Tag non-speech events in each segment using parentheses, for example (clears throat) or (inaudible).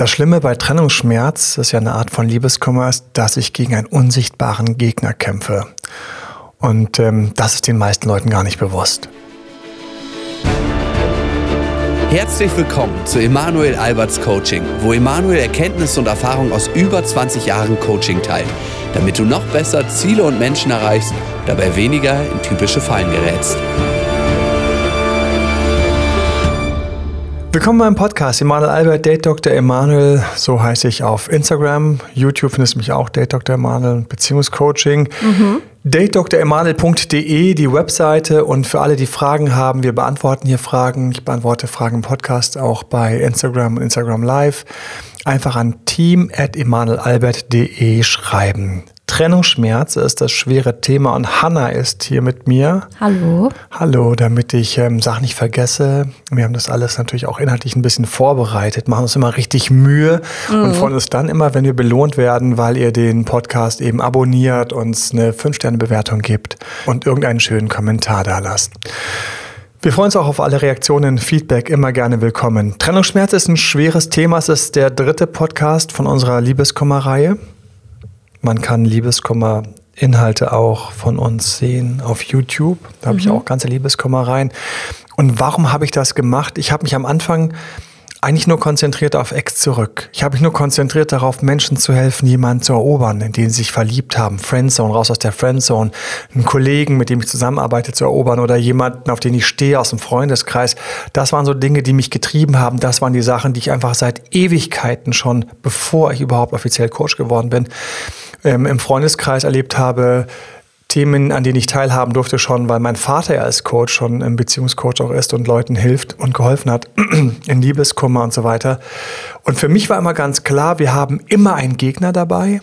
Das Schlimme bei Trennungsschmerz, ist ja eine Art von Liebeskummer, ist, dass ich gegen einen unsichtbaren Gegner kämpfe. Und ähm, das ist den meisten Leuten gar nicht bewusst. Herzlich willkommen zu Emanuel Alberts Coaching, wo Emanuel Erkenntnisse und Erfahrung aus über 20 Jahren Coaching teilt, damit du noch besser Ziele und Menschen erreichst, dabei weniger in typische Fallen gerätst. Willkommen beim Podcast. Emanuel Albert, Date Dr. Emanuel, so heiße ich auf Instagram. YouTube findest du mich auch, Date Dr. Emanuel, Beziehungscoaching. Mhm. DateDrEmanuel.de, die Webseite. Und für alle, die Fragen haben, wir beantworten hier Fragen. Ich beantworte Fragen im Podcast, auch bei Instagram und Instagram Live. Einfach an team.emanuelalbert.de schreiben. Trennungsschmerz ist das schwere Thema und Hanna ist hier mit mir. Hallo. Hallo, damit ich ähm, Sachen nicht vergesse. Wir haben das alles natürlich auch inhaltlich ein bisschen vorbereitet, machen uns immer richtig Mühe mhm. und freuen uns dann immer, wenn wir belohnt werden, weil ihr den Podcast eben abonniert, uns eine 5-Sterne-Bewertung gibt und irgendeinen schönen Kommentar da lasst. Wir freuen uns auch auf alle Reaktionen, Feedback, immer gerne willkommen. Trennungsschmerz ist ein schweres Thema. Es ist der dritte Podcast von unserer Liebeskummer-Reihe. Man kann Liebeskummer Inhalte auch von uns sehen auf YouTube. Da habe mhm. ich auch ganze Liebeskummer rein. Und warum habe ich das gemacht? Ich habe mich am Anfang eigentlich nur konzentriert auf Ex zurück. Ich habe mich nur konzentriert darauf, Menschen zu helfen, jemanden zu erobern, in den sie sich verliebt haben. Friendzone, raus aus der Friendzone. Einen Kollegen, mit dem ich zusammenarbeite, zu erobern oder jemanden, auf den ich stehe, aus dem Freundeskreis. Das waren so Dinge, die mich getrieben haben. Das waren die Sachen, die ich einfach seit Ewigkeiten schon, bevor ich überhaupt offiziell Coach geworden bin, ähm, im Freundeskreis erlebt habe, Themen, an denen ich teilhaben durfte schon, weil mein Vater ja als Coach schon ein Beziehungscoach auch ist und Leuten hilft und geholfen hat (clears throat) in Liebeskummer und so weiter. Und für mich war immer ganz klar, wir haben immer einen Gegner dabei.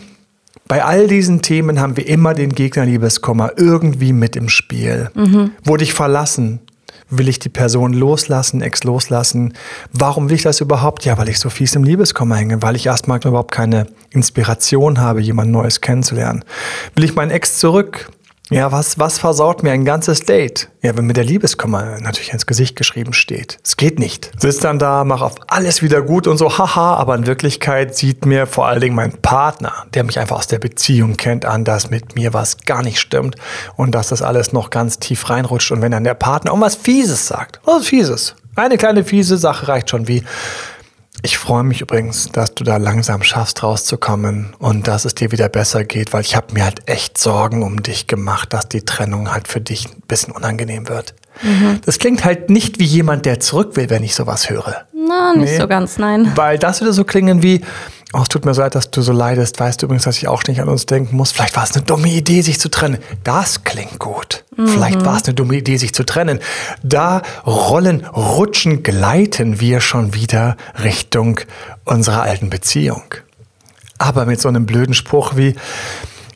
Bei all diesen Themen haben wir immer den Gegner Liebeskummer irgendwie mit im Spiel. Mhm. Wurde ich verlassen? Will ich die Person loslassen, Ex loslassen? Warum will ich das überhaupt? Ja, weil ich so fies im Liebeskummer hänge, weil ich erstmal überhaupt keine Inspiration habe, jemand Neues kennenzulernen. Will ich meinen Ex zurück? Ja, was, was versaut mir ein ganzes Date? Ja, wenn mir der Liebeskummer natürlich ins Gesicht geschrieben steht. Es geht nicht. Sitzt dann da, mach auf alles wieder gut und so, haha, aber in Wirklichkeit sieht mir vor allen Dingen mein Partner, der mich einfach aus der Beziehung kennt, an, dass mit mir was gar nicht stimmt und dass das alles noch ganz tief reinrutscht. Und wenn dann der Partner irgendwas Fieses sagt, was Fieses, eine kleine fiese Sache reicht schon wie, ich freue mich übrigens, dass du da langsam schaffst, rauszukommen und dass es dir wieder besser geht, weil ich habe mir halt echt Sorgen um dich gemacht, dass die Trennung halt für dich ein bisschen unangenehm wird. Mhm. Das klingt halt nicht wie jemand, der zurück will, wenn ich sowas höre. Na, nicht nee, so ganz, nein. Weil das würde so klingen wie, Oh, es tut mir so leid, dass du so leidest. Weißt du übrigens, dass ich auch nicht an uns denken muss. Vielleicht war es eine dumme Idee, sich zu trennen. Das klingt gut. Mhm. Vielleicht war es eine dumme Idee, sich zu trennen. Da rollen, rutschen, gleiten wir schon wieder Richtung unserer alten Beziehung. Aber mit so einem blöden Spruch wie,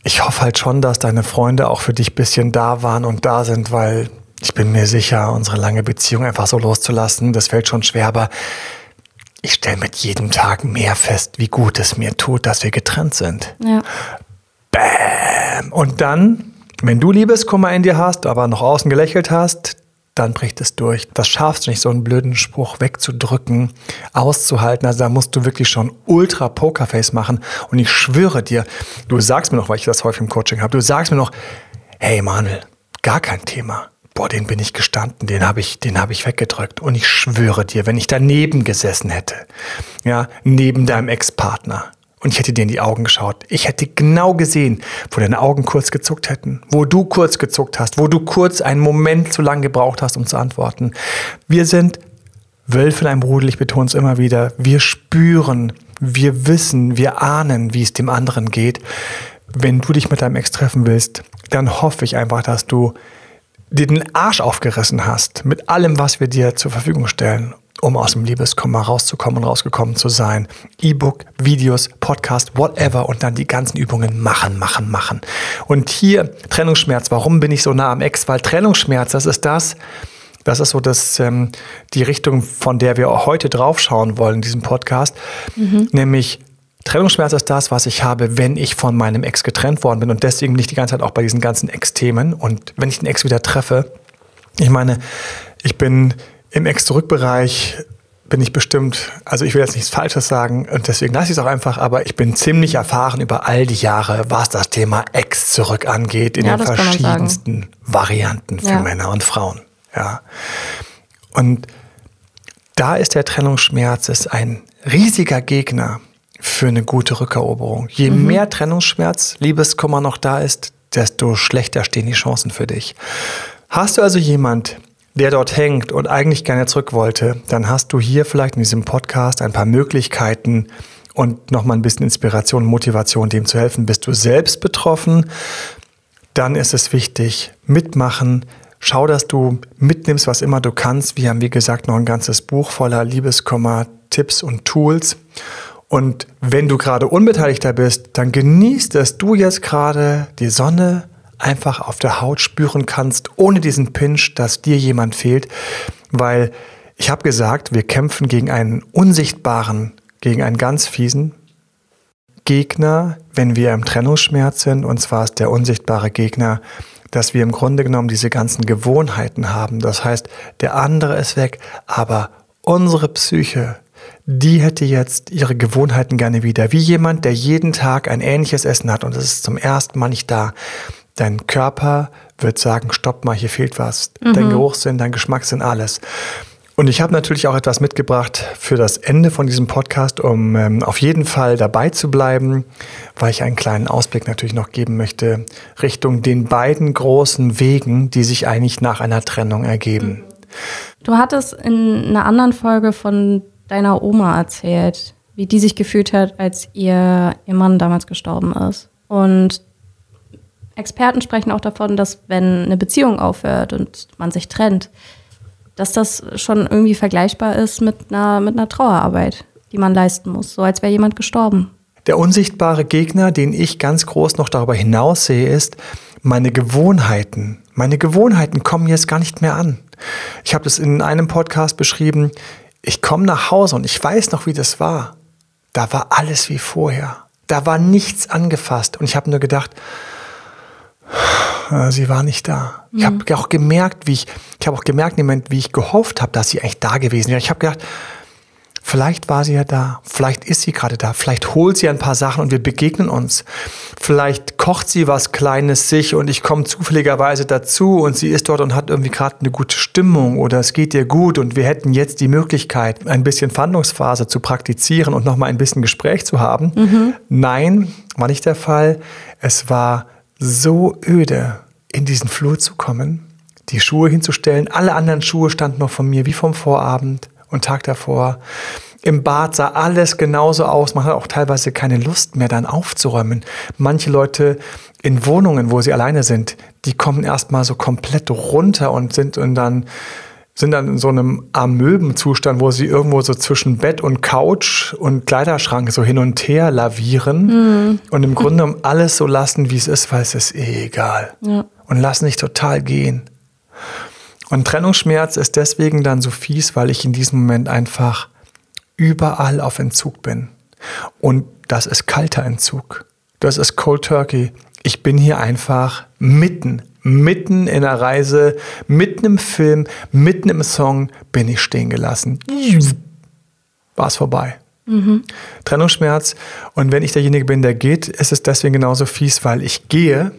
ich hoffe halt schon, dass deine Freunde auch für dich ein bisschen da waren und da sind, weil ich bin mir sicher, unsere lange Beziehung einfach so loszulassen, das fällt schon schwer, aber ich stelle mit jedem Tag mehr fest, wie gut es mir tut, dass wir getrennt sind. Ja. Bäm. Und dann, wenn du Liebeskummer in dir hast, aber noch außen gelächelt hast, dann bricht es durch. Das schaffst du nicht, so einen blöden Spruch wegzudrücken, auszuhalten. Also da musst du wirklich schon ultra Pokerface machen. Und ich schwöre dir, du sagst mir noch, weil ich das häufig im Coaching habe, du sagst mir noch, hey Manuel, gar kein Thema boah, den bin ich gestanden, den habe ich, den habe ich weggedrückt. Und ich schwöre dir, wenn ich daneben gesessen hätte, ja, neben deinem Ex-Partner, und ich hätte dir in die Augen geschaut. Ich hätte genau gesehen, wo deine Augen kurz gezuckt hätten, wo du kurz gezuckt hast, wo du kurz einen Moment zu lang gebraucht hast, um zu antworten. Wir sind Wölfe in einem Rudel, ich betone es immer wieder. Wir spüren, wir wissen, wir ahnen, wie es dem anderen geht. Wenn du dich mit deinem Ex treffen willst, dann hoffe ich einfach, dass du dir den Arsch aufgerissen hast mit allem, was wir dir zur Verfügung stellen, um aus dem Liebeskummer rauszukommen und rausgekommen zu sein. E-Book, Videos, Podcast, whatever und dann die ganzen Übungen machen, machen, machen. Und hier Trennungsschmerz. Warum bin ich so nah am Ex? Weil Trennungsschmerz, das ist das, das ist so das, ähm, die Richtung, von der wir heute draufschauen wollen in diesem Podcast, mhm. nämlich Trennungsschmerz ist das, was ich habe, wenn ich von meinem Ex getrennt worden bin und deswegen nicht die ganze Zeit auch bei diesen ganzen Ex-Themen und wenn ich den Ex wieder treffe. Ich meine, ich bin im Ex-Zurück-Bereich bin ich bestimmt, also ich will jetzt nichts Falsches sagen und deswegen lasse ich es auch einfach, aber ich bin ziemlich erfahren über all die Jahre, was das Thema Ex zurück angeht, in ja, den verschiedensten Varianten für ja. Männer und Frauen. Ja. Und da ist der Trennungsschmerz ist ein riesiger Gegner für eine gute Rückeroberung. Je mhm. mehr Trennungsschmerz, Liebeskummer noch da ist, desto schlechter stehen die Chancen für dich. Hast du also jemand, der dort hängt und eigentlich gerne zurück wollte, dann hast du hier vielleicht in diesem Podcast ein paar Möglichkeiten und nochmal ein bisschen Inspiration und Motivation, dem zu helfen. Bist du selbst betroffen? Dann ist es wichtig, mitmachen. Schau, dass du mitnimmst, was immer du kannst. Wir haben, wie gesagt, noch ein ganzes Buch voller Liebeskummer, Tipps und Tools. Und wenn du gerade Unbeteiligter bist, dann genießt dass du jetzt gerade die Sonne, einfach auf der Haut spüren kannst, ohne diesen Pinch, dass dir jemand fehlt. Weil ich habe gesagt, wir kämpfen gegen einen unsichtbaren, gegen einen ganz fiesen Gegner, wenn wir im Trennungsschmerz sind. Und zwar ist der unsichtbare Gegner, dass wir im Grunde genommen diese ganzen Gewohnheiten haben. Das heißt, der andere ist weg, aber unsere Psyche, die hätte jetzt ihre Gewohnheiten gerne wieder. Wie jemand, der jeden Tag ein ähnliches Essen hat und es ist zum ersten Mal nicht da. Dein Körper wird sagen, stopp mal, hier fehlt was. Mhm. Dein Geruchssinn, dein Geschmackssinn, alles. Und ich habe natürlich auch etwas mitgebracht für das Ende von diesem Podcast, um ähm, auf jeden Fall dabei zu bleiben, weil ich einen kleinen Ausblick natürlich noch geben möchte Richtung den beiden großen Wegen, die sich eigentlich nach einer Trennung ergeben. Du hattest in einer anderen Folge von deiner Oma erzählt, wie die sich gefühlt hat, als ihr, ihr Mann damals gestorben ist. Und Experten sprechen auch davon, dass wenn eine Beziehung aufhört und man sich trennt, dass das schon irgendwie vergleichbar ist mit einer, mit einer Trauerarbeit, die man leisten muss, so als wäre jemand gestorben. Der unsichtbare Gegner, den ich ganz groß noch darüber hinaus sehe, ist meine Gewohnheiten. Meine Gewohnheiten kommen jetzt gar nicht mehr an. Ich habe das in einem Podcast beschrieben. Ich komme nach Hause und ich weiß noch, wie das war. Da war alles wie vorher. Da war nichts angefasst. Und ich habe nur gedacht, äh, sie war nicht da. Mhm. Ich habe auch gemerkt, wie ich, ich habe auch gemerkt im Moment, wie ich gehofft habe, dass sie eigentlich da gewesen wäre. Ich habe gedacht, vielleicht war sie ja da, vielleicht ist sie gerade da, vielleicht holt sie ein paar Sachen und wir begegnen uns. Vielleicht kocht sie was Kleines sich und ich komme zufälligerweise dazu und sie ist dort und hat irgendwie gerade eine gute Stimmung oder es geht ihr gut und wir hätten jetzt die Möglichkeit, ein bisschen Fandungsphase zu praktizieren und nochmal ein bisschen Gespräch zu haben. Mhm. Nein, war nicht der Fall. Es war so öde, in diesen Flur zu kommen, die Schuhe hinzustellen. Alle anderen Schuhe standen noch von mir wie vom Vorabend und Tag davor. Im Bad sah alles genauso aus. Man hat auch teilweise keine Lust mehr, dann aufzuräumen. Manche Leute in Wohnungen, wo sie alleine sind, die kommen erstmal so komplett runter und sind und dann sind dann in so einem Amöbenzustand, wo sie irgendwo so zwischen Bett und Couch und Kleiderschrank so hin und her lavieren mhm. und im (laughs) Grunde genommen alles so lassen, wie es ist, weil es ist eh egal. Ja. Und lassen sich total gehen. Und Trennungsschmerz ist deswegen dann so fies, weil ich in diesem Moment einfach überall auf Entzug bin. Und das ist kalter Entzug. Das ist Cold Turkey. Ich bin hier einfach mitten mitten in der Reise, mitten im Film, mitten im Song bin ich stehen gelassen. War es vorbei. Mhm. Trennungsschmerz. Und wenn ich derjenige bin, der geht, ist es deswegen genauso fies, weil ich gehe.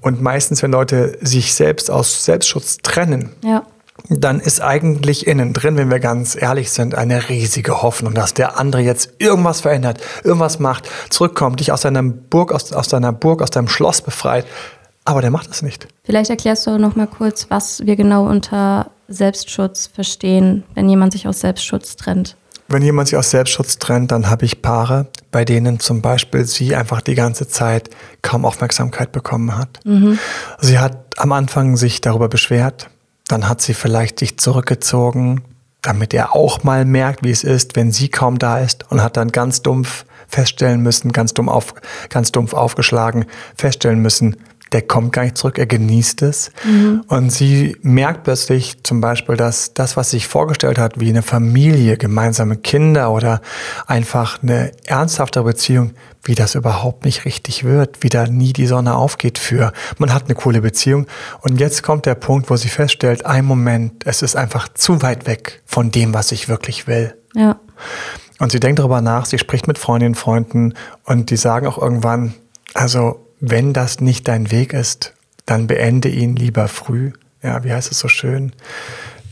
Und meistens, wenn Leute sich selbst aus Selbstschutz trennen, ja. dann ist eigentlich innen drin, wenn wir ganz ehrlich sind, eine riesige Hoffnung, dass der andere jetzt irgendwas verändert, irgendwas macht, zurückkommt, dich aus deiner Burg, aus, aus deiner Burg, aus deinem Schloss befreit. Aber der macht es nicht. Vielleicht erklärst du noch mal kurz, was wir genau unter Selbstschutz verstehen, wenn jemand sich aus Selbstschutz trennt. Wenn jemand sich aus Selbstschutz trennt, dann habe ich Paare, bei denen zum Beispiel sie einfach die ganze Zeit kaum Aufmerksamkeit bekommen hat. Mhm. Sie hat am Anfang sich darüber beschwert, dann hat sie vielleicht sich zurückgezogen, damit er auch mal merkt, wie es ist, wenn sie kaum da ist und hat dann ganz dumpf feststellen müssen, ganz dumm auf, ganz dumpf aufgeschlagen, feststellen müssen, der kommt gar nicht zurück, er genießt es. Mhm. Und sie merkt plötzlich zum Beispiel, dass das, was sie sich vorgestellt hat, wie eine Familie, gemeinsame Kinder oder einfach eine ernsthaftere Beziehung, wie das überhaupt nicht richtig wird, wie da nie die Sonne aufgeht für. Man hat eine coole Beziehung und jetzt kommt der Punkt, wo sie feststellt, ein Moment, es ist einfach zu weit weg von dem, was ich wirklich will. Ja. Und sie denkt darüber nach, sie spricht mit Freundinnen, Freunden und die sagen auch irgendwann, also wenn das nicht dein Weg ist, dann beende ihn lieber früh. Ja, wie heißt es so schön?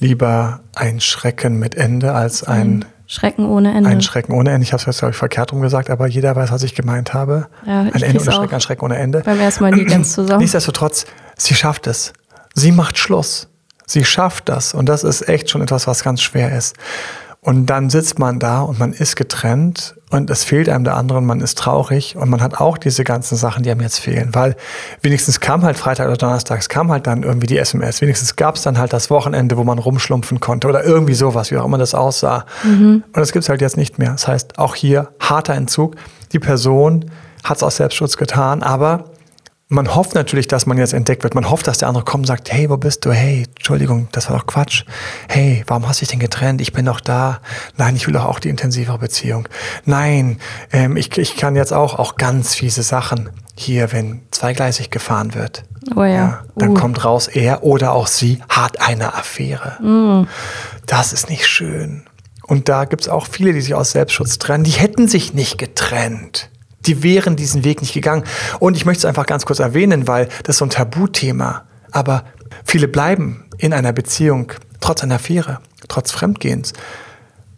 Lieber ein Schrecken mit Ende als ein Schrecken ohne Ende. Ein Schrecken ohne Ende. Ich habe es jetzt, glaube ich, verkehrt rum gesagt, aber jeder weiß, was ich gemeint habe. Ja, ein Ende ohne Schrecken, ein Schrecken ohne Ende. Beim ersten Mal nie ganz (clears throat) zusammen. Nichtsdestotrotz, sie schafft es. Sie macht Schluss. Sie schafft das. Und das ist echt schon etwas, was ganz schwer ist. Und dann sitzt man da und man ist getrennt und es fehlt einem der andere und man ist traurig und man hat auch diese ganzen Sachen, die einem jetzt fehlen, weil wenigstens kam halt Freitag oder Donnerstag, es kam halt dann irgendwie die SMS, wenigstens gab es dann halt das Wochenende, wo man rumschlumpfen konnte oder irgendwie sowas, wie auch immer das aussah. Mhm. Und das gibt es halt jetzt nicht mehr. Das heißt, auch hier harter Entzug. Die Person hat es aus Selbstschutz getan, aber man hofft natürlich, dass man jetzt entdeckt wird. Man hofft, dass der andere kommt und sagt, hey, wo bist du? Hey, Entschuldigung, das war doch Quatsch. Hey, warum hast du dich denn getrennt? Ich bin doch da. Nein, ich will doch auch die intensivere Beziehung. Nein, ähm, ich, ich kann jetzt auch, auch ganz fiese Sachen hier, wenn zweigleisig gefahren wird. Oh ja. ja dann uh. kommt raus, er oder auch sie hat eine Affäre. Mm. Das ist nicht schön. Und da gibt es auch viele, die sich aus Selbstschutz trennen. Die hätten sich nicht getrennt die wären diesen Weg nicht gegangen. Und ich möchte es einfach ganz kurz erwähnen, weil das ist so ein Tabuthema. Aber viele bleiben in einer Beziehung trotz einer Affäre, trotz Fremdgehens,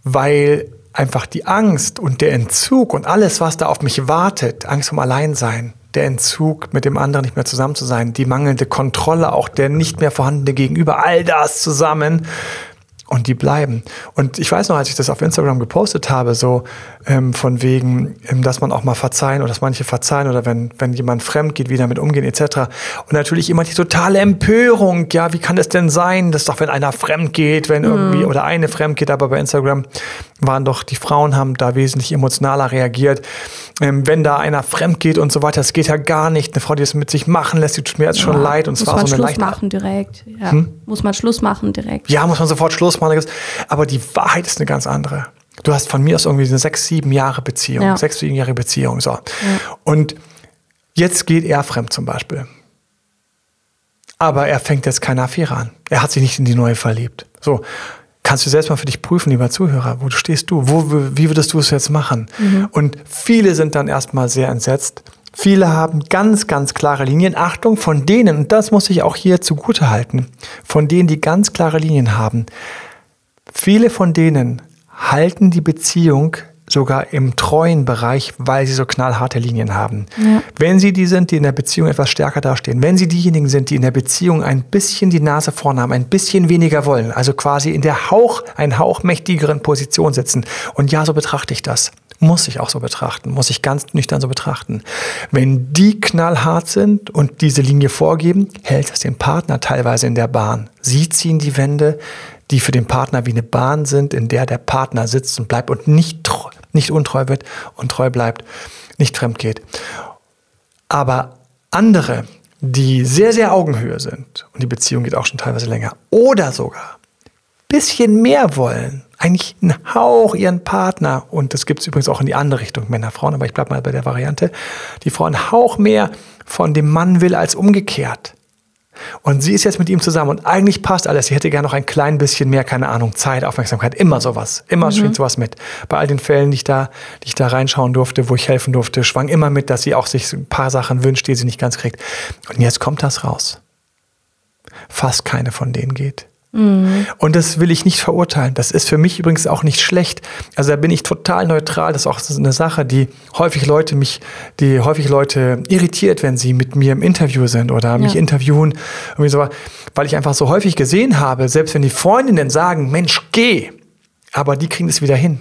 weil einfach die Angst und der Entzug und alles, was da auf mich wartet, Angst vom Alleinsein, der Entzug, mit dem anderen nicht mehr zusammen zu sein, die mangelnde Kontrolle, auch der nicht mehr vorhandene Gegenüber, all das zusammen und die bleiben. Und ich weiß noch, als ich das auf Instagram gepostet habe, so ähm, von wegen, ähm, dass man auch mal verzeihen oder dass manche verzeihen oder wenn, wenn jemand fremd geht, wie damit umgehen etc. Und natürlich immer die totale Empörung, ja, wie kann das denn sein, dass doch wenn einer fremd geht, wenn irgendwie, mhm. oder eine fremd geht, aber bei Instagram waren doch, die Frauen haben da wesentlich emotionaler reagiert. Ähm, wenn da einer fremd geht und so weiter, das geht ja gar nicht. Eine Frau, die es mit sich machen lässt, die tut mir jetzt ja, schon leid und zwar so eine Schluss leichte... machen direkt, ja. Hm? Muss man Schluss machen direkt. Ja, muss man sofort Schluss machen. Aber die Wahrheit ist eine ganz andere. Du hast von mir aus irgendwie eine sechs, sieben Jahre Beziehung, ja. sechs, sieben Jahre Beziehung, so. Ja. Und jetzt geht er fremd zum Beispiel. Aber er fängt jetzt keine Affäre an. Er hat sich nicht in die neue verliebt. So. Kannst du selbst mal für dich prüfen, lieber Zuhörer, wo stehst du? Wo, wie würdest du es jetzt machen? Mhm. Und viele sind dann erstmal sehr entsetzt. Viele haben ganz, ganz klare Linien. Achtung, von denen, und das muss ich auch hier zugute halten, von denen, die ganz klare Linien haben, viele von denen halten die Beziehung sogar im treuen Bereich, weil sie so knallharte Linien haben. Ja. Wenn sie die sind, die in der Beziehung etwas stärker dastehen, wenn sie diejenigen sind, die in der Beziehung ein bisschen die Nase vorn haben, ein bisschen weniger wollen, also quasi in der Hauch, ein hauchmächtigeren Position sitzen. Und ja, so betrachte ich das. Muss ich auch so betrachten, muss ich ganz nüchtern so betrachten. Wenn die knallhart sind und diese Linie vorgeben, hält es den Partner teilweise in der Bahn. Sie ziehen die Wände, die für den Partner wie eine Bahn sind, in der der Partner sitzt und bleibt und nicht, nicht untreu wird und treu bleibt, nicht fremd geht. Aber andere, die sehr, sehr Augenhöhe sind, und die Beziehung geht auch schon teilweise länger, oder sogar bisschen mehr wollen, eigentlich einen Hauch ihren Partner, und das gibt es übrigens auch in die andere Richtung, Männer, Frauen, aber ich bleibe mal bei der Variante, die Frau einen Hauch mehr von dem Mann will als umgekehrt. Und sie ist jetzt mit ihm zusammen und eigentlich passt alles. Sie hätte gerne noch ein klein bisschen mehr, keine Ahnung, Zeit, Aufmerksamkeit, immer sowas. Immer mhm. schwingt sowas mit. Bei all den Fällen, die ich da, die ich da reinschauen durfte, wo ich helfen durfte, schwang immer mit, dass sie auch sich ein paar Sachen wünscht, die sie nicht ganz kriegt. Und jetzt kommt das raus. Fast keine von denen geht. Mhm. Und das will ich nicht verurteilen. Das ist für mich übrigens auch nicht schlecht. Also da bin ich total neutral. Das ist auch eine Sache, die häufig Leute mich, die häufig Leute irritiert, wenn sie mit mir im Interview sind oder ja. mich interviewen. Irgendwie so, weil ich einfach so häufig gesehen habe, selbst wenn die Freundinnen sagen, Mensch, geh, aber die kriegen es wieder hin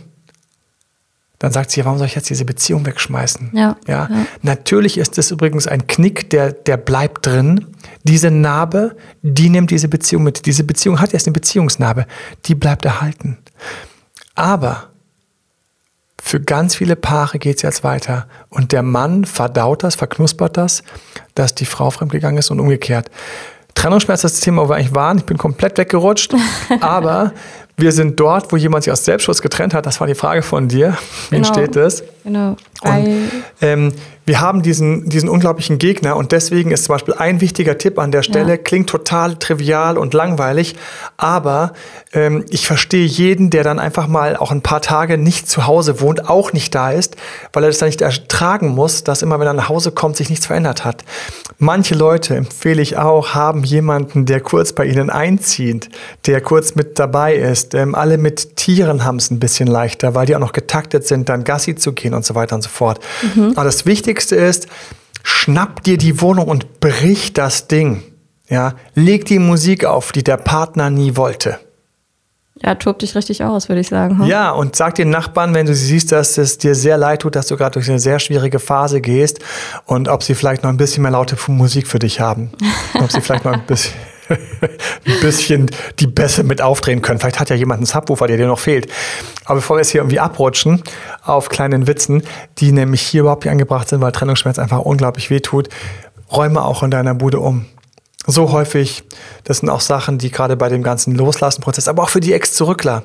dann sagt sie, warum soll ich jetzt diese Beziehung wegschmeißen? Ja, ja. ja. Natürlich ist es übrigens ein Knick, der, der bleibt drin. Diese Narbe, die nimmt diese Beziehung mit. Diese Beziehung hat jetzt eine Beziehungsnarbe, die bleibt erhalten. Aber für ganz viele Paare geht es jetzt weiter. Und der Mann verdaut das, verknuspert das, dass die Frau fremdgegangen ist und umgekehrt. Trennungsschmerz ist das Thema, wo wir eigentlich waren. Ich bin komplett weggerutscht. (laughs) aber wir sind dort, wo jemand sich aus Selbstschutz getrennt hat. Das war die Frage von dir. Wie genau. entsteht das? Genau. Und, ähm, wir haben diesen, diesen unglaublichen Gegner und deswegen ist zum Beispiel ein wichtiger Tipp an der Stelle, ja. klingt total trivial und langweilig, aber ähm, ich verstehe jeden, der dann einfach mal auch ein paar Tage nicht zu Hause wohnt, auch nicht da ist, weil er das dann nicht ertragen muss, dass immer, wenn er nach Hause kommt, sich nichts verändert hat. Manche Leute, empfehle ich auch, haben jemanden, der kurz bei ihnen einzieht, der kurz mit dabei ist. Ähm, alle mit Tieren haben es ein bisschen leichter, weil die auch noch getaktet sind, dann Gassi zu gehen und so weiter und so fort. Mhm. Aber das Wichtigste ist, schnapp dir die Wohnung und brich das Ding. Ja, leg die Musik auf, die der Partner nie wollte. Ja, tob dich richtig aus, würde ich sagen. Hm? Ja, und sag den Nachbarn, wenn du siehst, dass es dir sehr leid tut, dass du gerade durch eine sehr schwierige Phase gehst und ob sie vielleicht noch ein bisschen mehr laute Musik für dich haben. (laughs) ob sie vielleicht noch ein bisschen (laughs) ein bisschen die Bässe mit aufdrehen können. Vielleicht hat ja jemand einen Subwoofer, der dir noch fehlt. Aber bevor wir jetzt hier irgendwie abrutschen auf kleinen Witzen, die nämlich hier überhaupt nicht angebracht sind, weil Trennungsschmerz einfach unglaublich wehtut, räume auch in deiner Bude um. So häufig, das sind auch Sachen, die gerade bei dem ganzen Loslassen-Prozess, aber auch für die Ex-Zurückler,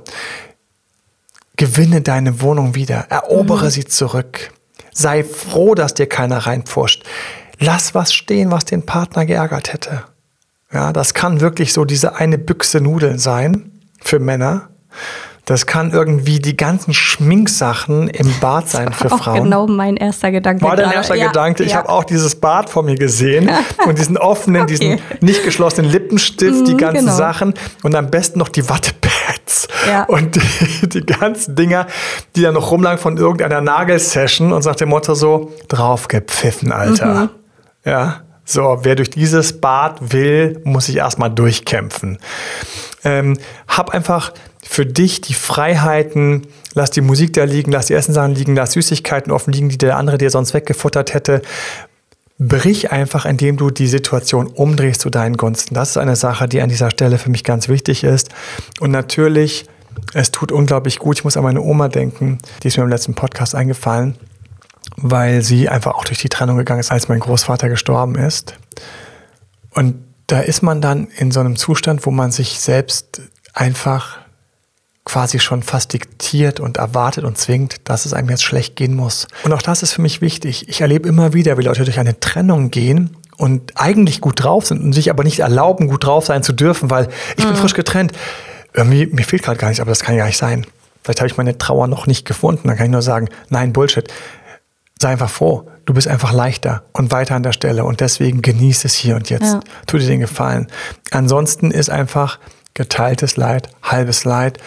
gewinne deine Wohnung wieder, erobere mhm. sie zurück. Sei froh, dass dir keiner reinpfuscht. Lass was stehen, was den Partner geärgert hätte. Ja, das kann wirklich so diese eine Büchse Nudeln sein für Männer. Das kann irgendwie die ganzen Schminksachen im Bad sein für auch Frauen. Genau mein erster Gedanke. War dein erster ja, Gedanke. Ich ja. habe auch dieses Bad vor mir gesehen und diesen offenen, (laughs) okay. diesen nicht geschlossenen Lippenstift, die mhm, ganzen genau. Sachen und am besten noch die Wattepads ja. (laughs) und die, die, ganzen Dinger, die da noch rumlagen von irgendeiner Nagelsession und sagt dem Motto so draufgepfiffen, Alter. Mhm. Ja. So, wer durch dieses Bad will, muss sich erstmal durchkämpfen. Ähm, hab einfach für dich die Freiheiten, lass die Musik da liegen, lass die Essensachen liegen, lass Süßigkeiten offen liegen, die der andere dir sonst weggefuttert hätte. Brich einfach, indem du die Situation umdrehst zu deinen Gunsten. Das ist eine Sache, die an dieser Stelle für mich ganz wichtig ist. Und natürlich, es tut unglaublich gut. Ich muss an meine Oma denken, die ist mir im letzten Podcast eingefallen weil sie einfach auch durch die Trennung gegangen ist, als mein Großvater gestorben ist. Und da ist man dann in so einem Zustand, wo man sich selbst einfach quasi schon fast diktiert und erwartet und zwingt, dass es einem jetzt schlecht gehen muss. Und auch das ist für mich wichtig. Ich erlebe immer wieder, wie Leute durch eine Trennung gehen und eigentlich gut drauf sind und sich aber nicht erlauben, gut drauf sein zu dürfen, weil ich mhm. bin frisch getrennt. Irgendwie, mir fehlt gerade gar nichts, aber das kann ja nicht sein. Vielleicht habe ich meine Trauer noch nicht gefunden. Dann kann ich nur sagen, nein, Bullshit sei einfach froh. Du bist einfach leichter und weiter an der Stelle und deswegen genieß es hier und jetzt. Ja. Tu dir den Gefallen. Ansonsten ist einfach geteiltes Leid, halbes Leid.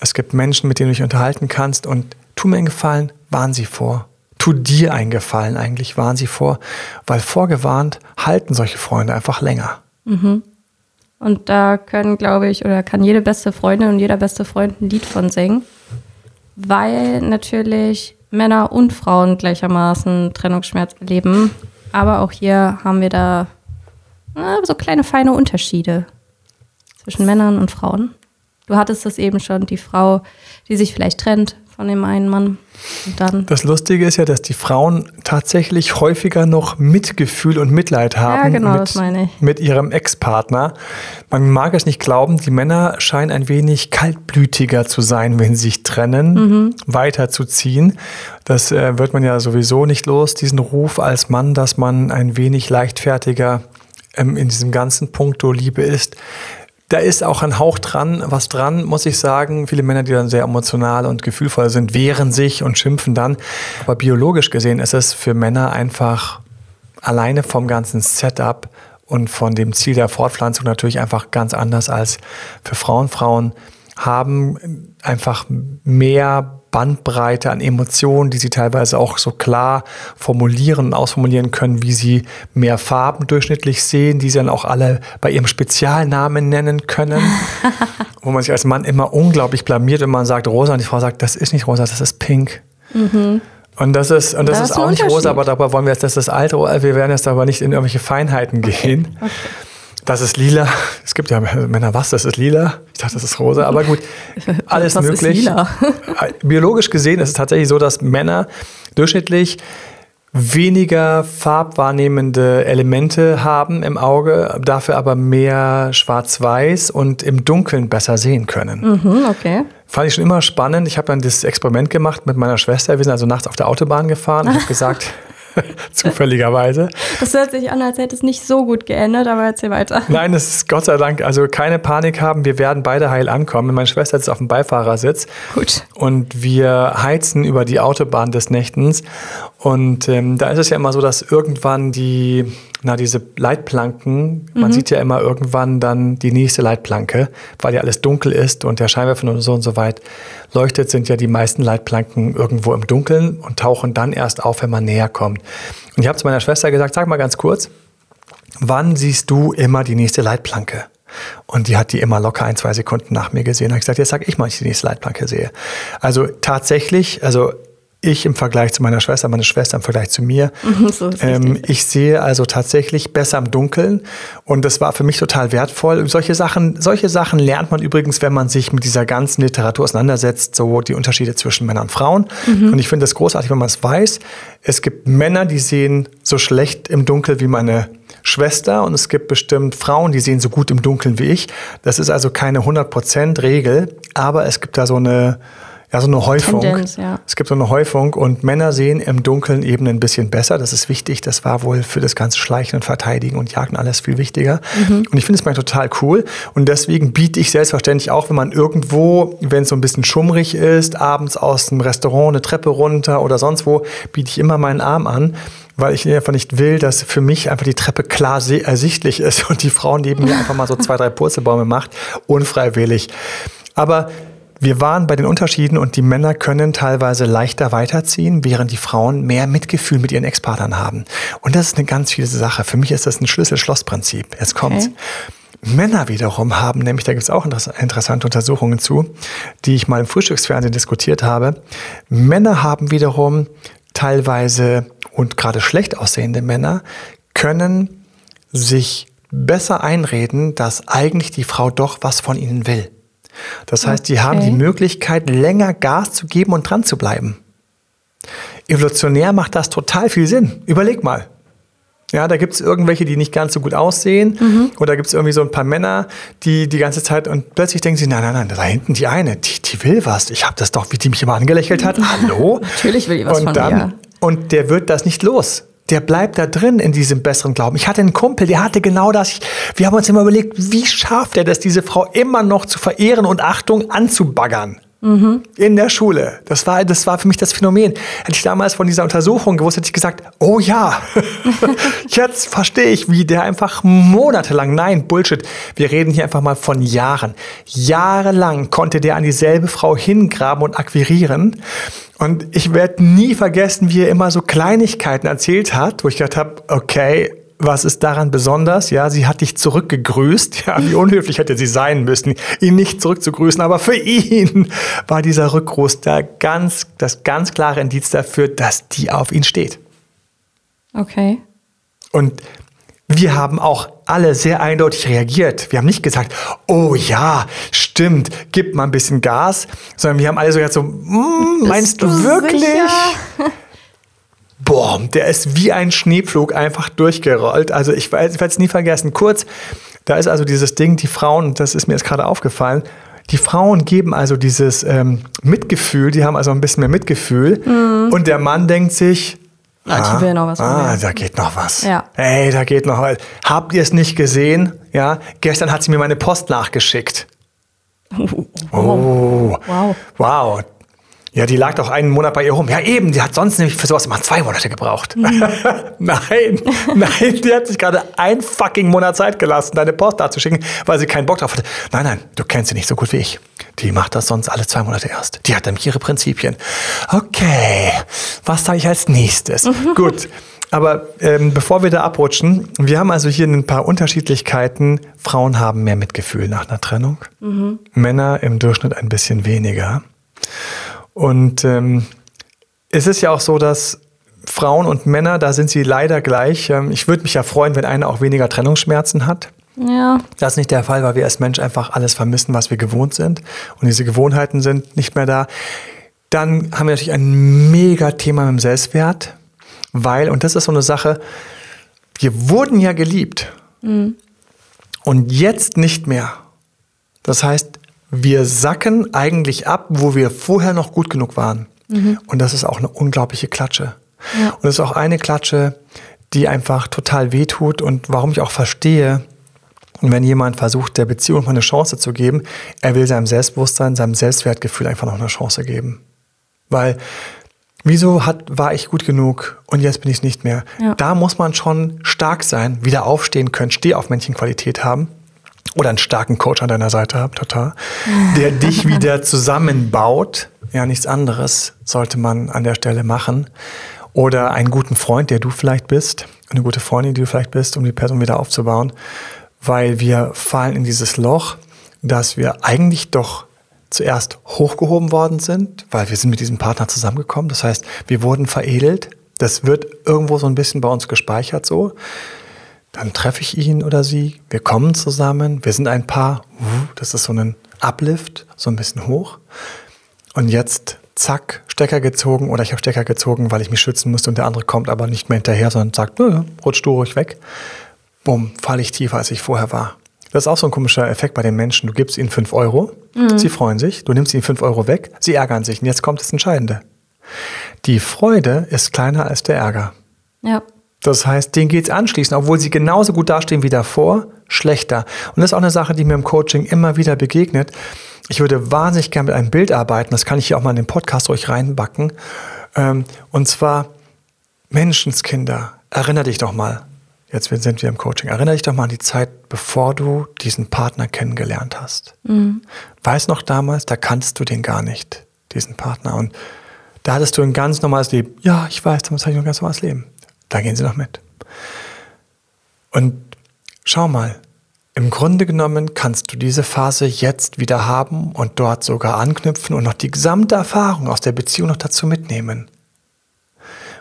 Es gibt Menschen, mit denen du dich unterhalten kannst und tu mir einen Gefallen, warn sie vor. Tu dir einen Gefallen eigentlich, warn sie vor, weil vorgewarnt halten solche Freunde einfach länger. Mhm. Und da können, glaube ich, oder kann jede beste Freundin und jeder beste Freund ein Lied von singen, weil natürlich Männer und Frauen gleichermaßen Trennungsschmerz erleben. Aber auch hier haben wir da na, so kleine feine Unterschiede zwischen Männern und Frauen. Du hattest das eben schon, die Frau, die sich vielleicht trennt, von dem einen Mann. Und dann das Lustige ist ja, dass die Frauen tatsächlich häufiger noch Mitgefühl und Mitleid haben ja, genau, mit, mit ihrem Ex-Partner. Man mag es nicht glauben, die Männer scheinen ein wenig kaltblütiger zu sein, wenn sie sich trennen, mhm. weiterzuziehen. Das äh, wird man ja sowieso nicht los, diesen Ruf als Mann, dass man ein wenig leichtfertiger ähm, in diesem ganzen Punkto Liebe ist. Da ist auch ein Hauch dran, was dran, muss ich sagen. Viele Männer, die dann sehr emotional und gefühlvoll sind, wehren sich und schimpfen dann. Aber biologisch gesehen ist es für Männer einfach alleine vom ganzen Setup und von dem Ziel der Fortpflanzung natürlich einfach ganz anders als für Frauen. Frauen haben einfach mehr Bandbreite an Emotionen, die sie teilweise auch so klar formulieren und ausformulieren können, wie sie mehr Farben durchschnittlich sehen, die sie dann auch alle bei ihrem Spezialnamen nennen können. (laughs) wo man sich als Mann immer unglaublich blamiert, wenn man sagt rosa und die Frau sagt, das ist nicht rosa, das ist pink. Mhm. Und das ist, und das, das ist, ist auch nicht rosa, aber darüber wollen wir jetzt, das ist alt, wir werden jetzt aber nicht in irgendwelche Feinheiten gehen. Okay. Okay. Das ist lila. (laughs) Es gibt ja Männer, was? Das ist lila. Ich dachte, das ist rosa. Aber gut, (laughs) alles was möglich. Ist lila? (laughs) Biologisch gesehen ist es tatsächlich so, dass Männer durchschnittlich weniger farbwahrnehmende Elemente haben im Auge, dafür aber mehr schwarz-weiß und im Dunkeln besser sehen können. Mhm, okay. Fand ich schon immer spannend. Ich habe dann das Experiment gemacht mit meiner Schwester. Wir sind also nachts auf der Autobahn gefahren. Ich habe gesagt, (laughs) Zufälligerweise. Das hört sich an, als hätte es nicht so gut geändert, aber erzähl weiter. Nein, es ist Gott sei Dank, also keine Panik haben, wir werden beide heil ankommen. Meine Schwester sitzt auf dem Beifahrersitz. Gut. Und wir heizen über die Autobahn des Nächtens. Und ähm, da ist es ja immer so, dass irgendwann die na, diese Leitplanken, man mhm. sieht ja immer irgendwann dann die nächste Leitplanke, weil ja alles dunkel ist und der Scheinwerfer und so und so weit leuchtet, sind ja die meisten Leitplanken irgendwo im Dunkeln und tauchen dann erst auf, wenn man näher kommt. Und ich habe zu meiner Schwester gesagt, sag mal ganz kurz, wann siehst du immer die nächste Leitplanke? Und die hat die immer locker ein, zwei Sekunden nach mir gesehen. Da habe ich gesagt, jetzt sag ich mal, ich die nächste Leitplanke sehe. Also tatsächlich, also ich im Vergleich zu meiner Schwester, meine Schwester im Vergleich zu mir. (laughs) so ähm, ich sehe also tatsächlich besser im Dunkeln und das war für mich total wertvoll. Solche Sachen, solche Sachen lernt man übrigens, wenn man sich mit dieser ganzen Literatur auseinandersetzt, so die Unterschiede zwischen Männern und Frauen. Mhm. Und ich finde das großartig, wenn man es weiß. Es gibt Männer, die sehen so schlecht im Dunkeln wie meine Schwester und es gibt bestimmt Frauen, die sehen so gut im Dunkeln wie ich. Das ist also keine 100% Regel, aber es gibt da so eine ja, so eine Häufung. Tendenz, ja. Es gibt so eine Häufung und Männer sehen im Dunkeln eben ein bisschen besser. Das ist wichtig. Das war wohl für das ganze Schleichen und Verteidigen und Jagen alles viel wichtiger. Mhm. Und ich finde es mal total cool. Und deswegen biete ich selbstverständlich auch, wenn man irgendwo, wenn es so ein bisschen schummrig ist, abends aus dem Restaurant eine Treppe runter oder sonst wo, biete ich immer meinen Arm an weil ich einfach nicht will, dass für mich einfach die Treppe klar ersichtlich ist (laughs) und die Frau neben mir einfach mal so zwei, drei Purzelbäume macht, unfreiwillig. Aber wir waren bei den Unterschieden und die Männer können teilweise leichter weiterziehen, während die Frauen mehr Mitgefühl mit ihren Ex-Partnern haben. Und das ist eine ganz viele Sache. Für mich ist das ein Schlüssel-Schloss-Prinzip. Jetzt kommt's. Okay. Männer wiederum haben, nämlich da gibt es auch interessante Untersuchungen zu, die ich mal im Frühstücksfernsehen diskutiert habe. Männer haben wiederum teilweise und gerade schlecht aussehende Männer können sich besser einreden, dass eigentlich die Frau doch was von ihnen will. Das heißt, okay. die haben die Möglichkeit, länger Gas zu geben und dran zu bleiben. Evolutionär macht das total viel Sinn. Überleg mal. Ja, da gibt es irgendwelche, die nicht ganz so gut aussehen. Mhm. Oder gibt es irgendwie so ein paar Männer, die die ganze Zeit und plötzlich denken sie, nein, nein, nein, da hinten die eine, die, die will was. Ich habe das doch, wie die mich immer angelächelt hat. (laughs) Hallo? Natürlich will die was und von dann, mir. Und der wird das nicht los der bleibt da drin in diesem besseren Glauben. Ich hatte einen Kumpel, der hatte genau das. Wir haben uns immer überlegt, wie schafft er das, diese Frau immer noch zu verehren und Achtung anzubaggern? Mhm. In der Schule. Das war, das war für mich das Phänomen. Hätte ich damals von dieser Untersuchung gewusst, hätte ich gesagt, oh ja, (laughs) jetzt verstehe ich, wie der einfach monatelang, nein, Bullshit, wir reden hier einfach mal von Jahren. Jahrelang konnte der an dieselbe Frau hingraben und akquirieren. Und ich werde nie vergessen, wie er immer so Kleinigkeiten erzählt hat, wo ich gedacht habe, okay, was ist daran besonders? Ja, sie hat dich zurückgegrüßt. Ja, wie unhöflich hätte sie sein müssen, ihn nicht zurückzugrüßen. Aber für ihn war dieser Rückgruß da ganz, das ganz klare Indiz dafür, dass die auf ihn steht. Okay. Und wir haben auch alle sehr eindeutig reagiert. Wir haben nicht gesagt, oh ja, stimmt, gib mal ein bisschen Gas, sondern wir haben alle so gesagt so, mm, meinst du wirklich? (laughs) Boah, der ist wie ein Schneepflug einfach durchgerollt. Also ich, ich werde es nie vergessen. Kurz, da ist also dieses Ding, die Frauen, das ist mir jetzt gerade aufgefallen, die Frauen geben also dieses ähm, Mitgefühl, die haben also ein bisschen mehr Mitgefühl. Mhm. Und der Mann denkt sich, Ah, was ah, da geht noch was. Ja. Ey, da geht noch was. Habt ihr es nicht gesehen? Ja, gestern hat sie mir meine Post nachgeschickt. Oh, wow. Wow. Ja, die lag doch einen Monat bei ihr rum. Ja, eben, die hat sonst nämlich für sowas immer zwei Monate gebraucht. Mhm. (laughs) nein, (laughs) nein, die hat sich gerade ein fucking Monat Zeit gelassen, deine Post da zu schicken, weil sie keinen Bock drauf hatte. Nein, nein, du kennst sie nicht so gut wie ich. Die macht das sonst alle zwei Monate erst. Die hat nämlich ihre Prinzipien. Okay, was sage ich als nächstes? Mhm. gut. Aber ähm, bevor wir da abrutschen, wir haben also hier ein paar Unterschiedlichkeiten. Frauen haben mehr Mitgefühl nach einer Trennung, mhm. Männer im Durchschnitt ein bisschen weniger. Und ähm, es ist ja auch so, dass Frauen und Männer, da sind sie leider gleich. Ähm, ich würde mich ja freuen, wenn einer auch weniger Trennungsschmerzen hat. Ja. Das ist nicht der Fall, weil wir als Mensch einfach alles vermissen, was wir gewohnt sind. Und diese Gewohnheiten sind nicht mehr da. Dann haben wir natürlich ein mega Thema mit dem Selbstwert, weil, und das ist so eine Sache, wir wurden ja geliebt. Mhm. Und jetzt nicht mehr. Das heißt, wir sacken eigentlich ab, wo wir vorher noch gut genug waren. Mhm. Und das ist auch eine unglaubliche Klatsche. Ja. Und es ist auch eine Klatsche, die einfach total wehtut und warum ich auch verstehe, wenn jemand versucht, der Beziehung mal eine Chance zu geben, er will seinem Selbstbewusstsein, seinem Selbstwertgefühl einfach noch eine Chance geben. Weil wieso hat, war ich gut genug und jetzt bin ich es nicht mehr? Ja. Da muss man schon stark sein, wieder aufstehen können, Steh auf Männchenqualität haben oder einen starken Coach an deiner Seite haben, total, der dich wieder (laughs) zusammenbaut. Ja, nichts anderes sollte man an der Stelle machen. Oder einen guten Freund, der du vielleicht bist, eine gute Freundin, die du vielleicht bist, um die Person wieder aufzubauen. Weil wir fallen in dieses Loch, dass wir eigentlich doch zuerst hochgehoben worden sind, weil wir sind mit diesem Partner zusammengekommen. Das heißt, wir wurden veredelt. Das wird irgendwo so ein bisschen bei uns gespeichert so. Dann treffe ich ihn oder sie, wir kommen zusammen, wir sind ein Paar, das ist so ein Uplift, so ein bisschen hoch. Und jetzt, zack, Stecker gezogen oder ich habe Stecker gezogen, weil ich mich schützen musste und der andere kommt aber nicht mehr hinterher, sondern sagt, rutsch du ruhig weg. Bumm, falle ich tiefer, als ich vorher war. Das ist auch so ein komischer Effekt bei den Menschen. Du gibst ihnen 5 Euro, mhm. sie freuen sich, du nimmst ihnen 5 Euro weg, sie ärgern sich. Und jetzt kommt das Entscheidende. Die Freude ist kleiner als der Ärger. Ja. Das heißt, denen geht es anschließend, obwohl sie genauso gut dastehen wie davor, schlechter. Und das ist auch eine Sache, die mir im Coaching immer wieder begegnet. Ich würde wahnsinnig gerne mit einem Bild arbeiten, das kann ich hier auch mal in den Podcast euch reinbacken. Ähm, und zwar, Menschenskinder, erinnere dich doch mal, jetzt sind wir im Coaching, erinnere dich doch mal an die Zeit, bevor du diesen Partner kennengelernt hast. Mhm. Weiß noch damals, da kanntest du den gar nicht, diesen Partner. Und da hattest du ein ganz normales Leben. Ja, ich weiß, damals hatte ich ein ganz normales Leben. Da gehen sie noch mit. Und schau mal, im Grunde genommen kannst du diese Phase jetzt wieder haben und dort sogar anknüpfen und noch die gesamte Erfahrung aus der Beziehung noch dazu mitnehmen.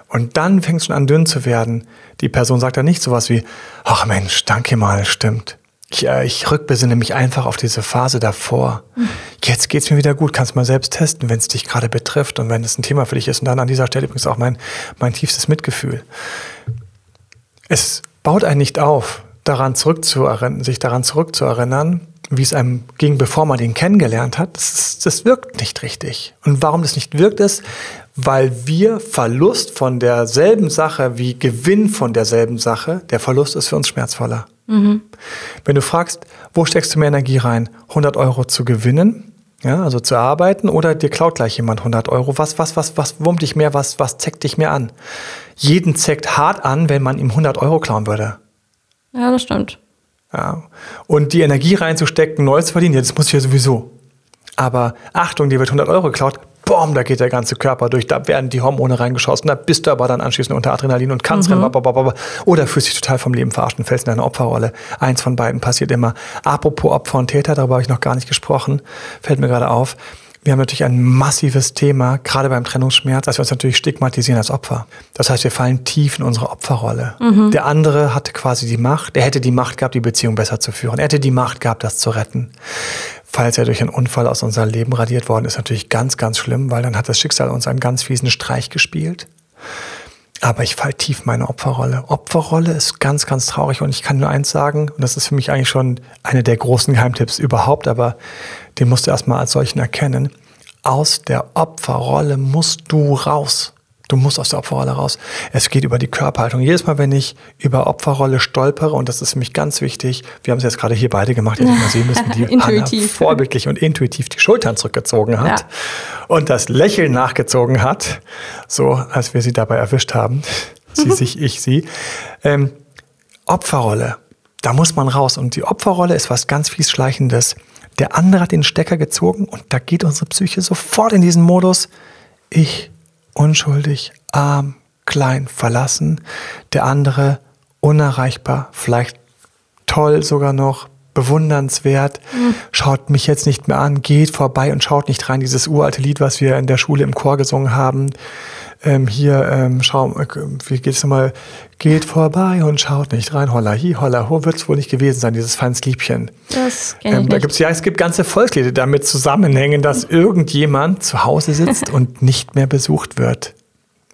Und dann fängst du schon an dünn zu werden. Die Person sagt dann nicht sowas wie, ach Mensch, danke mal, stimmt. Ich, äh, ich rückbesinne mich einfach auf diese Phase davor. Jetzt geht's mir wieder gut, kannst mal selbst testen, wenn es dich gerade betrifft und wenn es ein Thema für dich ist. Und dann an dieser Stelle übrigens auch mein, mein tiefstes Mitgefühl. Es baut einen nicht auf, daran zurückzuerinnern, sich daran zurückzuerinnern, wie es einem ging, bevor man den kennengelernt hat. Das, das wirkt nicht richtig. Und warum das nicht wirkt, ist, weil wir Verlust von derselben Sache wie Gewinn von derselben Sache, der Verlust ist für uns schmerzvoller. Mhm. Wenn du fragst, wo steckst du mehr Energie rein? 100 Euro zu gewinnen, ja, also zu arbeiten oder dir klaut gleich jemand 100 Euro? Was, was, was, was wurmt dich mehr? Was, was zeckt dich mehr an? Jeden zeckt hart an, wenn man ihm 100 Euro klauen würde. Ja, das stimmt. Ja. Und die Energie reinzustecken, Neues zu verdienen, ja, das muss ich ja sowieso. Aber Achtung, dir wird 100 Euro geklaut, boom, da geht der ganze Körper durch, da werden die Hormone reingeschossen, da bist du aber dann anschließend unter Adrenalin und kannst mhm. rennen, oder fühlst dich total vom Leben verarscht und fällst in eine Opferrolle. Eins von beiden passiert immer. Apropos Opfer und Täter, darüber habe ich noch gar nicht gesprochen, fällt mir gerade auf. Wir haben natürlich ein massives Thema, gerade beim Trennungsschmerz, dass wir uns natürlich stigmatisieren als Opfer. Das heißt, wir fallen tief in unsere Opferrolle. Mhm. Der andere hatte quasi die Macht, er hätte die Macht gehabt, die Beziehung besser zu führen. Er hätte die Macht gehabt, das zu retten falls er durch einen Unfall aus unserem Leben radiert worden ist, natürlich ganz, ganz schlimm, weil dann hat das Schicksal uns einen ganz fiesen Streich gespielt. Aber ich fall tief meine Opferrolle. Opferrolle ist ganz, ganz traurig und ich kann nur eins sagen, und das ist für mich eigentlich schon einer der großen Geheimtipps überhaupt, aber den musst du erstmal als solchen erkennen. Aus der Opferrolle musst du raus. Du musst aus der Opferrolle raus. Es geht über die Körperhaltung. Jedes Mal, wenn ich über Opferrolle stolpere, und das ist für mich ganz wichtig, wir haben es jetzt gerade hier beide gemacht, hätte ich (laughs) mal sehen müssen, die intuitiv. Hanna vorbildlich und intuitiv die Schultern zurückgezogen hat ja. und das Lächeln nachgezogen hat, so als wir sie dabei erwischt haben. Sie sich, ich sie. Ähm, Opferrolle, da muss man raus. Und die Opferrolle ist was ganz fies Schleichendes. Der andere hat den Stecker gezogen und da geht unsere Psyche sofort in diesen Modus. Ich unschuldig, arm, klein, verlassen, der andere unerreichbar, vielleicht toll sogar noch, bewundernswert, mhm. schaut mich jetzt nicht mehr an, geht vorbei und schaut nicht rein. Dieses uralte Lied, was wir in der Schule im Chor gesungen haben. Ähm, hier, ähm, schau, äh, wie geht es nochmal, geht vorbei und schaut nicht rein, holla hi, holla ho, wird es wohl nicht gewesen sein, dieses Feins Liebchen. Das kenn ich Ähm, da gibt's ja, es gibt ganze Volkslieder, die damit zusammenhängen, dass irgendjemand zu Hause sitzt und nicht mehr besucht wird.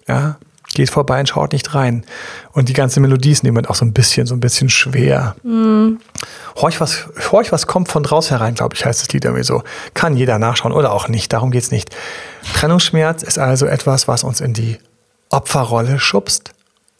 Ja, geht vorbei und schaut nicht rein. Und die ganze Melodie ist jemand auch so ein bisschen, so ein bisschen schwer. Horch, was, horch, was kommt von draus herein, glaube ich, heißt das Lied irgendwie so. Kann jeder nachschauen oder auch nicht, darum geht's nicht. Trennungsschmerz ist also etwas, was uns in die Opferrolle schubst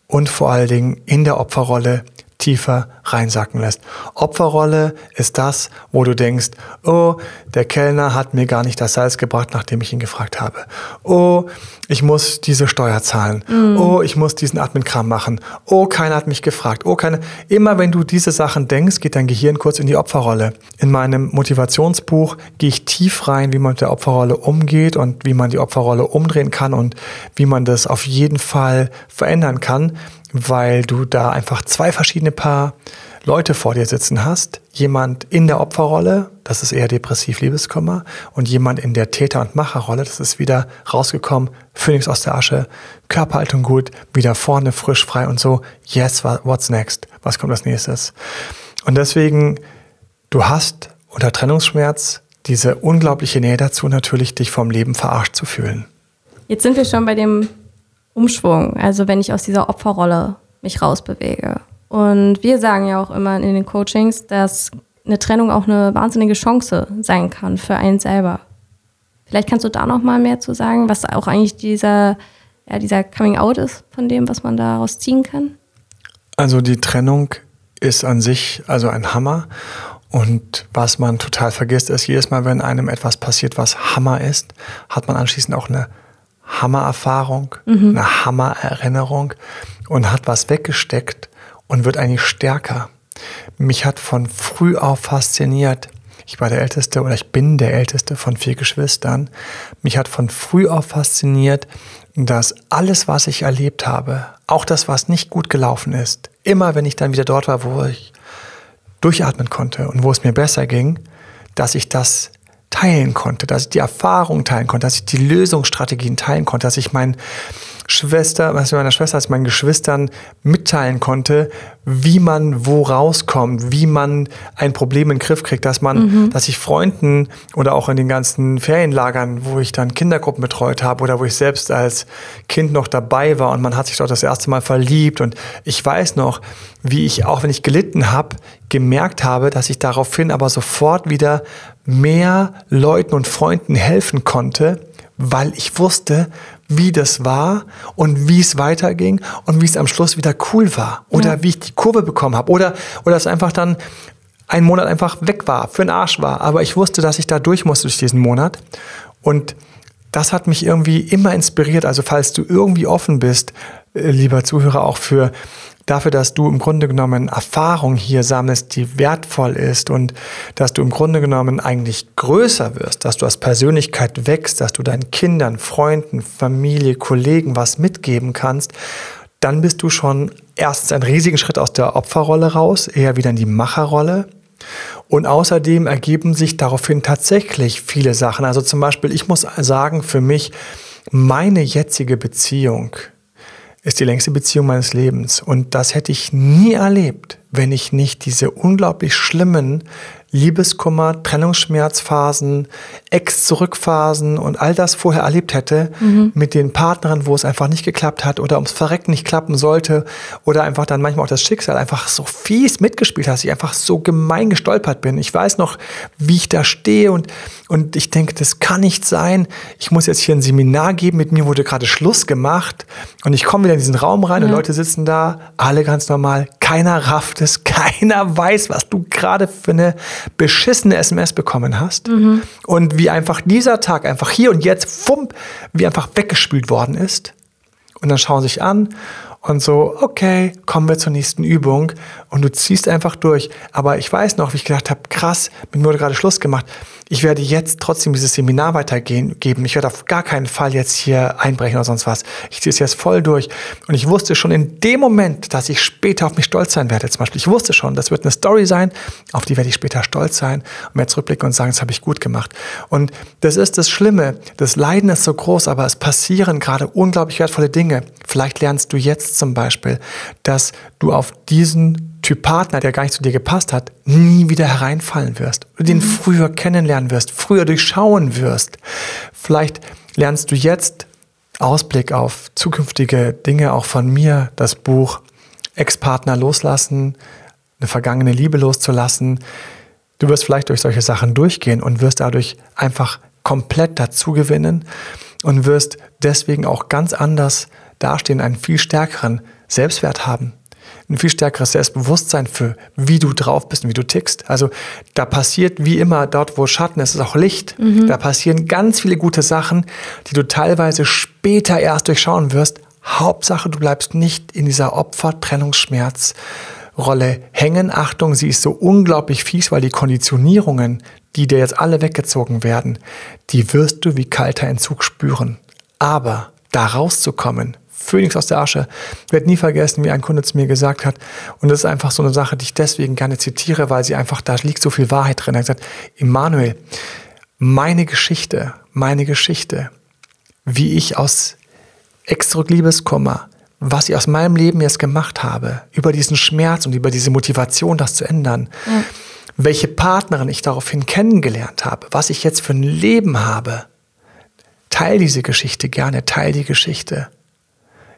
und vor allen Dingen in der Opferrolle tiefer reinsacken lässt. Opferrolle ist das, wo du denkst, oh, der Kellner hat mir gar nicht das Salz gebracht, nachdem ich ihn gefragt habe. Oh, ich muss diese Steuer zahlen. Oh, ich muss diesen Admin-Kram machen. Oh, keiner hat mich gefragt. Oh, keine. Immer wenn du diese Sachen denkst, geht dein Gehirn kurz in die Opferrolle. In meinem Motivationsbuch gehe ich tief rein, wie man mit der Opferrolle umgeht und wie man die Opferrolle umdrehen kann und wie man das auf jeden Fall verändern kann, weil du da einfach zwei verschiedene Paar Leute vor dir sitzen hast. Jemand in der Opferrolle, das ist eher depressiv Liebeskummer, und jemand in der Täter- und Macherrolle, das ist wieder rausgekommen, Phönix aus der Asche, Körperhaltung gut, wieder vorne frisch, frei und so. Yes, what's next? Was kommt als nächstes? Und deswegen, du hast unter Trennungsschmerz diese unglaubliche Nähe dazu, natürlich dich vom Leben verarscht zu fühlen. Jetzt sind wir schon bei dem Umschwung, also wenn ich aus dieser Opferrolle mich rausbewege. Und wir sagen ja auch immer in den Coachings, dass eine Trennung auch eine wahnsinnige Chance sein kann für einen selber. Vielleicht kannst du da noch mal mehr zu sagen, was auch eigentlich dieser, ja, dieser Coming Out ist von dem, was man daraus ziehen kann? Also die Trennung ist an sich also ein Hammer. Und was man total vergisst, ist, jedes Mal, wenn einem etwas passiert, was Hammer ist, hat man anschließend auch eine Hammererfahrung, eine Hammererinnerung und hat was weggesteckt und wird eigentlich stärker. Mich hat von früh auf fasziniert, ich war der Älteste oder ich bin der Älteste von vier Geschwistern. Mich hat von früh auf fasziniert, dass alles, was ich erlebt habe, auch das, was nicht gut gelaufen ist, immer wenn ich dann wieder dort war, wo ich durchatmen konnte und wo es mir besser ging, dass ich das teilen konnte, dass ich die Erfahrung teilen konnte, dass ich die Lösungsstrategien teilen konnte, dass ich meinen Schwester, was meiner Schwester, als meinen Geschwistern mitteilen konnte, wie man wo rauskommt, wie man ein Problem in den Griff kriegt, dass man, dass ich Freunden oder auch in den ganzen Ferienlagern, wo ich dann Kindergruppen betreut habe oder wo ich selbst als Kind noch dabei war und man hat sich dort das erste Mal verliebt und ich weiß noch, wie ich, auch wenn ich gelitten habe, gemerkt habe, dass ich daraufhin aber sofort wieder mehr Leuten und Freunden helfen konnte, weil ich wusste, wie das war und wie es weiterging und wie es am Schluss wieder cool war oder wie ich die Kurve bekommen habe oder oder es einfach dann ein Monat einfach weg war, für den Arsch war, aber ich wusste, dass ich da durch musste durch diesen Monat. Und das hat mich irgendwie immer inspiriert. Also falls du irgendwie offen bist, äh, lieber Zuhörer, auch für dafür, dass du im Grunde genommen Erfahrung hier sammelst, die wertvoll ist und dass du im Grunde genommen eigentlich größer wirst, dass du als Persönlichkeit wächst, dass du deinen Kindern, Freunden, Familie, Kollegen was mitgeben kannst, dann bist du schon erstens einen riesigen Schritt aus der Opferrolle raus, eher wieder in die Macherrolle. Und außerdem ergeben sich daraufhin tatsächlich viele Sachen. Also zum Beispiel, ich muss sagen, für mich, meine jetzige Beziehung ist die längste Beziehung meines Lebens. Und das hätte ich nie erlebt, wenn ich nicht diese unglaublich schlimmen Liebeskummer, Trennungsschmerzphasen, Ex-Zurückphasen und all das vorher erlebt hätte mit den Partnern, wo es einfach nicht geklappt hat oder ums Verrecken nicht klappen sollte oder einfach dann manchmal auch das Schicksal einfach so fies mitgespielt hat, dass ich einfach so gemein gestolpert bin. Ich weiß noch, wie ich da stehe und, und ich denke, das kann nicht sein. Ich muss jetzt hier ein Seminar geben, mit mir wurde gerade Schluss gemacht und ich komme wieder in diesen Raum rein und Leute sitzen da, alle ganz normal, keiner rafft es, (laughs) keiner weiß, was du gerade für eine beschissene SMS bekommen hast und wie einfach dieser Tag einfach hier und jetzt, fump, wie einfach weggespült worden ist. Und dann schauen sie sich an und so, okay, kommen wir zur nächsten Übung und du ziehst einfach durch. Aber ich weiß noch, wie ich gedacht habe, krass, mit mir wurde gerade Schluss gemacht. Ich werde jetzt trotzdem dieses Seminar weitergeben. Ich werde auf gar keinen Fall jetzt hier einbrechen oder sonst was. Ich ziehe es jetzt voll durch. Und ich wusste schon in dem Moment, dass ich später auf mich stolz sein werde. Zum Beispiel, ich wusste schon, das wird eine Story sein, auf die werde ich später stolz sein und werde zurückblicken und sagen, das habe ich gut gemacht. Und das ist das Schlimme. Das Leiden ist so groß, aber es passieren gerade unglaublich wertvolle Dinge. Vielleicht lernst du jetzt zum Beispiel, dass du auf diesen Typ Partner, der gar nicht zu dir gepasst hat, nie wieder hereinfallen wirst. Du den mhm. früher kennenlernen wirst, früher durchschauen wirst. Vielleicht lernst du jetzt Ausblick auf zukünftige Dinge auch von mir, das Buch Ex-Partner loslassen, eine vergangene Liebe loszulassen. Du wirst vielleicht durch solche Sachen durchgehen und wirst dadurch einfach komplett dazu gewinnen und wirst deswegen auch ganz anders dastehen, einen viel stärkeren Selbstwert haben, ein viel stärkeres Selbstbewusstsein für, wie du drauf bist und wie du tickst. Also da passiert wie immer dort, wo Schatten ist, ist auch Licht. Mhm. Da passieren ganz viele gute Sachen, die du teilweise später erst durchschauen wirst. Hauptsache, du bleibst nicht in dieser Opfer-Trennungsschmerz-Rolle hängen. Achtung, sie ist so unglaublich fies, weil die Konditionierungen, die dir jetzt alle weggezogen werden, die wirst du wie kalter Entzug spüren. Aber da rauszukommen, Phönix aus der Asche. Ich werde nie vergessen, wie ein Kunde zu mir gesagt hat, und das ist einfach so eine Sache, die ich deswegen gerne zitiere, weil sie einfach, da liegt so viel Wahrheit drin. Er hat gesagt, Immanuel, meine Geschichte, meine Geschichte, wie ich aus Ex-Liebeskummer, was ich aus meinem Leben jetzt gemacht habe, über diesen Schmerz und über diese Motivation, das zu ändern, ja. welche Partnerin ich daraufhin kennengelernt habe, was ich jetzt für ein Leben habe, teil diese Geschichte gerne, teil die Geschichte.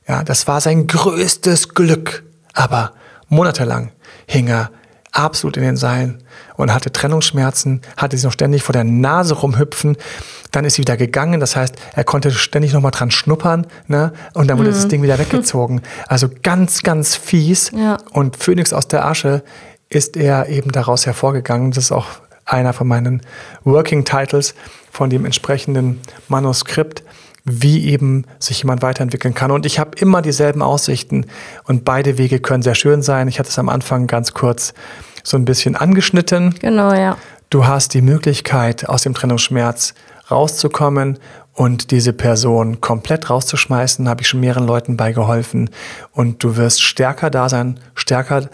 Ja, das war sein größtes Glück. Aber monatelang hing er absolut in den Seilen und hatte Trennungsschmerzen, hatte sie noch ständig vor der Nase rumhüpfen. Dann ist sie wieder gegangen, das heißt, er konnte ständig nochmal dran schnuppern ne? und dann wurde mhm. das Ding wieder weggezogen. (laughs) Also ganz, ganz fies. Ja. Und Phoenix aus der Asche ist er eben daraus hervorgegangen. Das ist auch einer von meinen Working Titles von dem entsprechenden Manuskript wie eben sich jemand weiterentwickeln kann. Und ich habe immer dieselben Aussichten und beide Wege können sehr schön sein. Ich hatte es am Anfang ganz kurz so ein bisschen angeschnitten. Genau, ja. Du hast die Möglichkeit, aus dem Trennungsschmerz rauszukommen und diese Person komplett rauszuschmeißen, habe ich schon mehreren Leuten beigeholfen. Und du wirst stärker da sein, stärker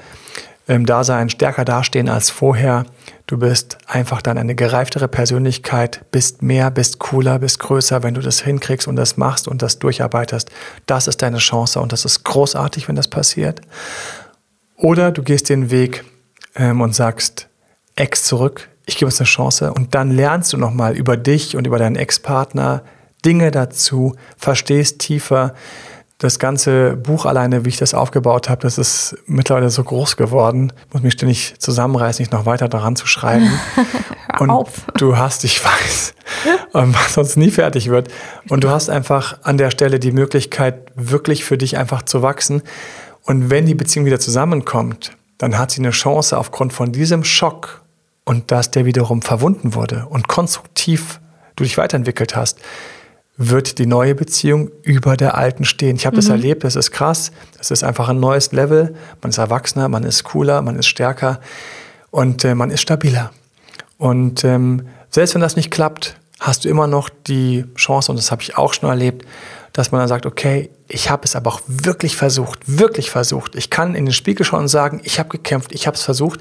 ähm, da sein, stärker dastehen als vorher. Du bist einfach dann eine gereiftere Persönlichkeit, bist mehr, bist cooler, bist größer, wenn du das hinkriegst und das machst und das durcharbeitest. Das ist deine Chance und das ist großartig, wenn das passiert. Oder du gehst den Weg ähm, und sagst, Ex zurück, ich gebe uns eine Chance und dann lernst du nochmal über dich und über deinen Ex-Partner Dinge dazu, verstehst tiefer, das ganze Buch alleine, wie ich das aufgebaut habe, das ist mittlerweile so groß geworden. Ich muss mich ständig zusammenreißen, nicht noch weiter daran zu schreiben. (laughs) Hör und auf. du hast, ich weiß, (laughs) was sonst nie fertig wird. Und du hast einfach an der Stelle die Möglichkeit, wirklich für dich einfach zu wachsen. Und wenn die Beziehung wieder zusammenkommt, dann hat sie eine Chance aufgrund von diesem Schock und dass der wiederum verwunden wurde und konstruktiv du dich weiterentwickelt hast, wird die neue Beziehung über der alten stehen. Ich habe mhm. das erlebt, das ist krass. Das ist einfach ein neues Level. Man ist erwachsener, man ist cooler, man ist stärker und äh, man ist stabiler. Und ähm, selbst wenn das nicht klappt, hast du immer noch die Chance, und das habe ich auch schon erlebt, dass man dann sagt, okay, ich habe es aber auch wirklich versucht, wirklich versucht. Ich kann in den Spiegel schauen und sagen, ich habe gekämpft, ich habe es versucht.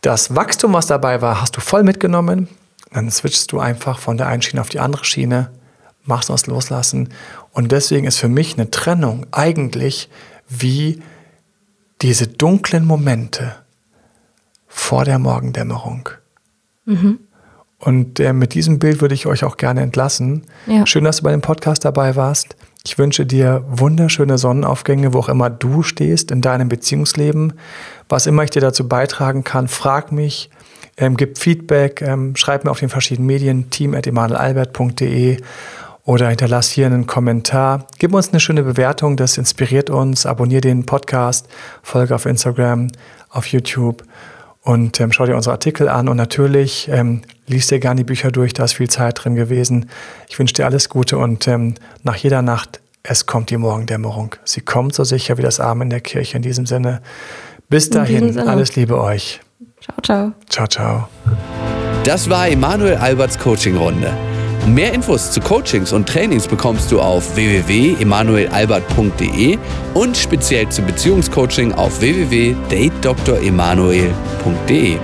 Das Wachstum, was dabei war, hast du voll mitgenommen. Dann switchst du einfach von der einen Schiene auf die andere Schiene machst du das Loslassen. Und deswegen ist für mich eine Trennung eigentlich wie diese dunklen Momente vor der Morgendämmerung. Mhm. Und äh, mit diesem Bild würde ich euch auch gerne entlassen. Ja. Schön, dass du bei dem Podcast dabei warst. Ich wünsche dir wunderschöne Sonnenaufgänge, wo auch immer du stehst in deinem Beziehungsleben. Was immer ich dir dazu beitragen kann, frag mich, ähm, gib Feedback, ähm, schreib mir auf den verschiedenen Medien, team.emanuelalbert.de oder hinterlass hier einen Kommentar. Gib uns eine schöne Bewertung, das inspiriert uns. Abonnier den Podcast, folge auf Instagram, auf YouTube und ähm, schau dir unsere Artikel an. Und natürlich ähm, liest dir gerne die Bücher durch, da ist viel Zeit drin gewesen. Ich wünsche dir alles Gute und ähm, nach jeder Nacht es kommt die Morgendämmerung. Sie kommt so sicher wie das Arm in der Kirche. In diesem Sinne, bis dahin, alles Liebe euch. Ciao, ciao. Ciao, ciao. Das war Emanuel Alberts Coaching-Runde. Mehr Infos zu Coachings und Trainings bekommst du auf www.emanuelalbert.de und speziell zum Beziehungscoaching auf www.datedremanuel.de.